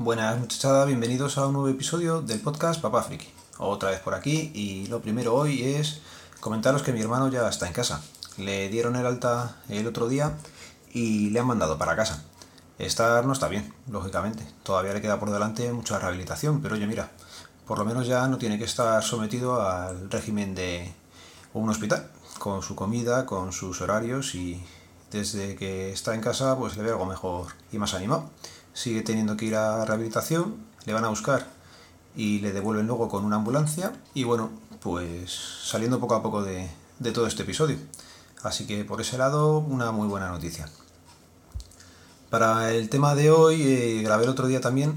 Buenas muchachada, bienvenidos a un nuevo episodio del podcast Papá Friki. Otra vez por aquí y lo primero hoy es comentaros que mi hermano ya está en casa. Le dieron el alta el otro día y le han mandado para casa. Estar no está bien, lógicamente. Todavía le queda por delante mucha rehabilitación, pero oye, mira, por lo menos ya no tiene que estar sometido al régimen de un hospital, con su comida, con sus horarios y desde que está en casa pues le ve algo mejor y más animado. Sigue teniendo que ir a rehabilitación, le van a buscar y le devuelven luego con una ambulancia y bueno, pues saliendo poco a poco de, de todo este episodio. Así que por ese lado una muy buena noticia. Para el tema de hoy, eh, grabé el otro día también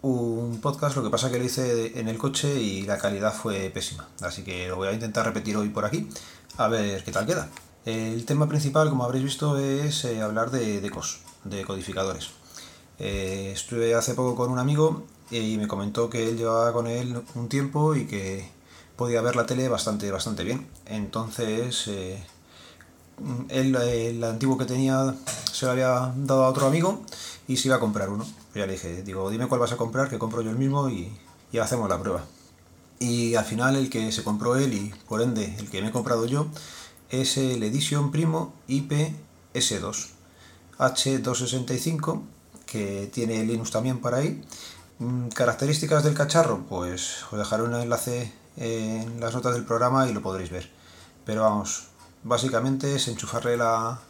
un podcast, lo que pasa que lo hice en el coche y la calidad fue pésima. Así que lo voy a intentar repetir hoy por aquí, a ver qué tal queda. El tema principal, como habréis visto, es eh, hablar de decos, de codificadores. Eh, estuve hace poco con un amigo y me comentó que él llevaba con él un tiempo y que podía ver la tele bastante, bastante bien. Entonces, él, el antiguo que tenía se lo había dado a otro amigo y se iba a comprar uno. ya le dije, digo, dime cuál vas a comprar, que compro yo el mismo y, ya hacemos la prueba. Y al final el que se compró él y por ende el que me he comprado yo es el Edition Primo IP-S2 H265 que tiene Linux también para ahí. Mm, características del cacharro, pues os dejaré un enlace en las notas del programa y lo podréis ver. Pero vamos, básicamente es enchufarle la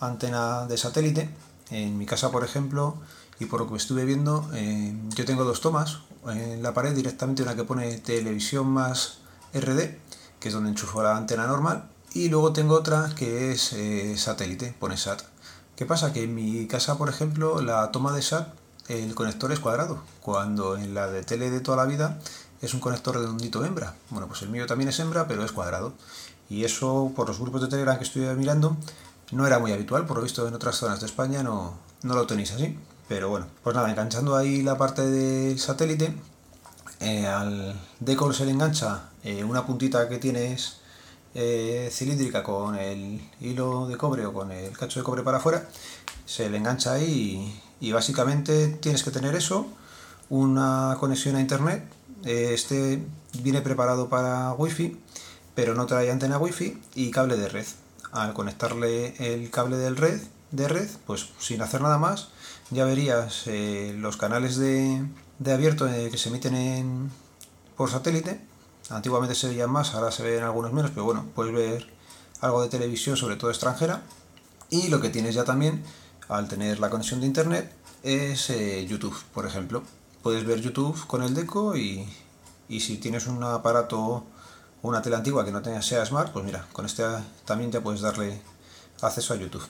antena de satélite. En mi casa, por ejemplo, y por lo que estuve viendo, eh, yo tengo dos tomas. En la pared directamente una que pone televisión más RD, que es donde enchufo la antena normal. Y luego tengo otra que es eh, satélite, pone SAT. ¿Qué pasa? Que en mi casa, por ejemplo, la toma de SAT, el conector es cuadrado, cuando en la de tele de toda la vida es un conector redondito hembra. Bueno, pues el mío también es hembra, pero es cuadrado. Y eso, por los grupos de Telegram que estoy mirando, no era muy habitual, por lo visto en otras zonas de España no, no lo tenéis así. Pero bueno, pues nada, enganchando ahí la parte del satélite, eh, al decor se le engancha eh, una puntita que tienes eh, cilíndrica con el hilo de cobre o con el cacho de cobre para afuera, se le engancha ahí y, básicamente tienes que tener eso, una conexión a internet, este viene preparado para wifi pero no trae antena wifi y cable de red. Al conectarle el cable del red, de red, pues sin hacer nada más, ya verías eh, los canales de, de abierto eh, que se emiten por satélite. Antiguamente se veían más, ahora se ven algunos menos, pero bueno, puedes ver algo de televisión, sobre todo extranjera. Y lo que tienes ya también, al tener la conexión de internet, es eh, YouTube, por ejemplo. Puedes ver YouTube con el deco y, y si tienes un aparato una tele antigua que no tenga, sea smart, pues mira, con este también ya puedes darle acceso a YouTube.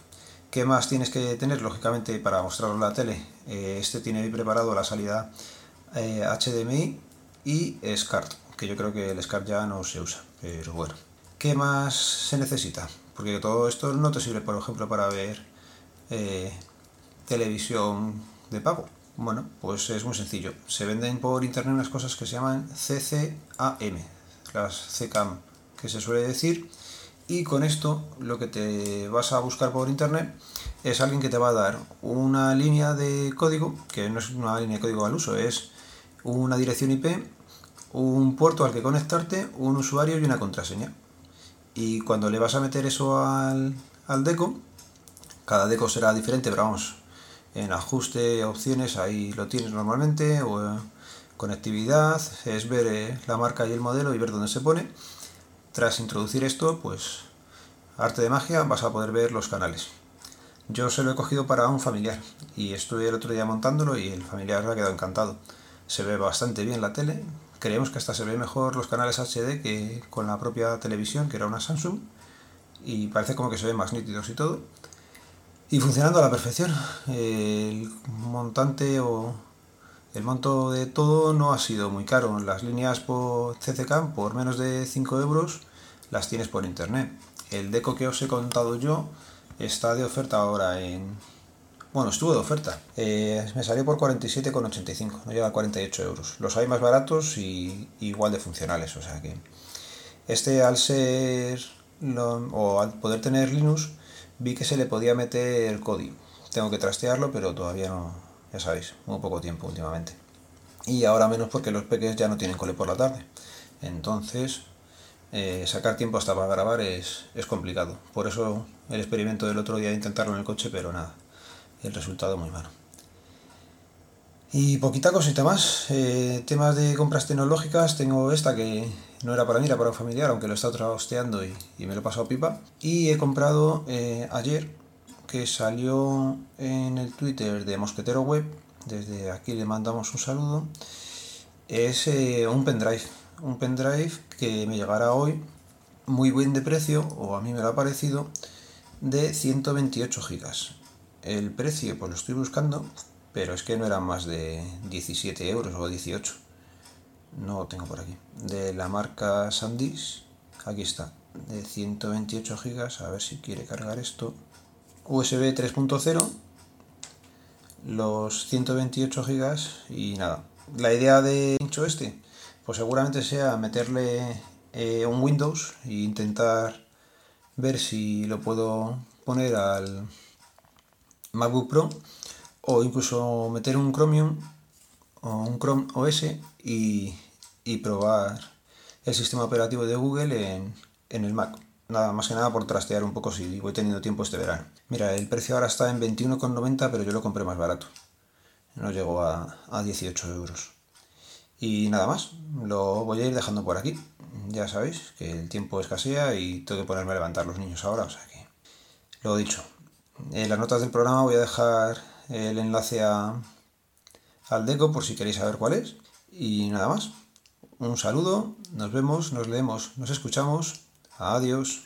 ¿Qué más tienes que tener? Lógicamente para mostrarlo en la tele, eh, este tiene preparado la salida HDMI eh, y SCART, yo creo que el SCART ya no se usa, pero bueno. ¿Qué más se necesita? Porque todo esto no te sirve, por ejemplo, para ver eh, televisión de pago. Bueno, pues es muy sencillo. Se venden por internet unas cosas que se llaman CCAM, las CCAM que se suele decir y con esto lo que te vas a buscar por internet es alguien que te va a dar una línea de código, que no es una línea de código al uso, es una dirección IP, un puerto al que conectarte, un usuario y una contraseña. Y cuando le vas a meter eso al, al deco, cada deco será diferente, pero vamos, en ajuste, opciones, ahí lo tienes normalmente, o Conectividad es ver eh, la marca y el modelo y ver dónde se pone. Tras introducir esto, pues arte de magia, vas a poder ver los canales. Yo se lo he cogido para un familiar y estuve el otro día montándolo y el familiar ha quedado encantado. Se ve bastante bien la tele. Creemos que hasta se ve mejor los canales HD que con la propia televisión, que era una Samsung. Y parece como que se ve más nítidos y todo. Y funcionando a la perfección. El montante o el monto de todo no ha sido muy caro. Las líneas por CCCAM por menos de 5 euros las tienes por internet. El deco que os he contado yo está de oferta ahora en... Bueno, estuvo de oferta. Eh, me salió por 47,85, no llega a 48 euros. Los hay más baratos y igual de funcionales, o sea que... Este al ser... o al poder tener Linux, vi que se le podía meter el código. Tengo que trastearlo, pero todavía no, ya sabéis, muy poco tiempo últimamente. Y ahora menos porque los peques ya no tienen cole por la tarde. Entonces, eh, sacar tiempo hasta para grabar es complicado. Por eso el experimento del otro día de intentarlo en el coche, pero nada, el resultado muy malo. Y poquita cosita más. Eh, temas de compras tecnológicas. Tengo esta que no era para mí, era para un familiar, aunque lo estado trasteando y, y, me lo he pasado pipa. Y he comprado eh, ayer, que salió en el Twitter de Mosquetero Web. Desde aquí le mandamos un saludo. Es eh, un pendrive. Un pendrive que me llegará hoy, muy buen de precio, o a mí me lo ha parecido, de 128 gigas. El precio, pues lo estoy buscando, pero es que no eran más de 17 euros o 18. No lo tengo por aquí. De la marca SanDisk, aquí está, de 128 gigas, a ver si quiere cargar esto. USB 3.0, los 128 gigas y nada. La idea de hincho este, pues seguramente sea meterle eh, un Windows e intentar ver si lo puedo poner al MacBook Pro o incluso meter un Chromium o un Chrome OS y, probar el sistema operativo de Google en, el Mac. Nada más que nada por trastear un poco si voy teniendo tiempo este verano. Mira, el precio ahora está en 21,90, pero yo lo compré más barato. No llegó a, a 18 euros. Y nada más, lo voy a ir dejando por aquí. Ya sabéis que el tiempo escasea y tengo que ponerme a levantar los niños ahora, o sea que lo dicho. En las notas del programa voy a dejar el enlace a, al deco por si queréis saber cuál es. Y nada más. Un saludo, nos vemos, nos leemos, nos escuchamos. Adiós.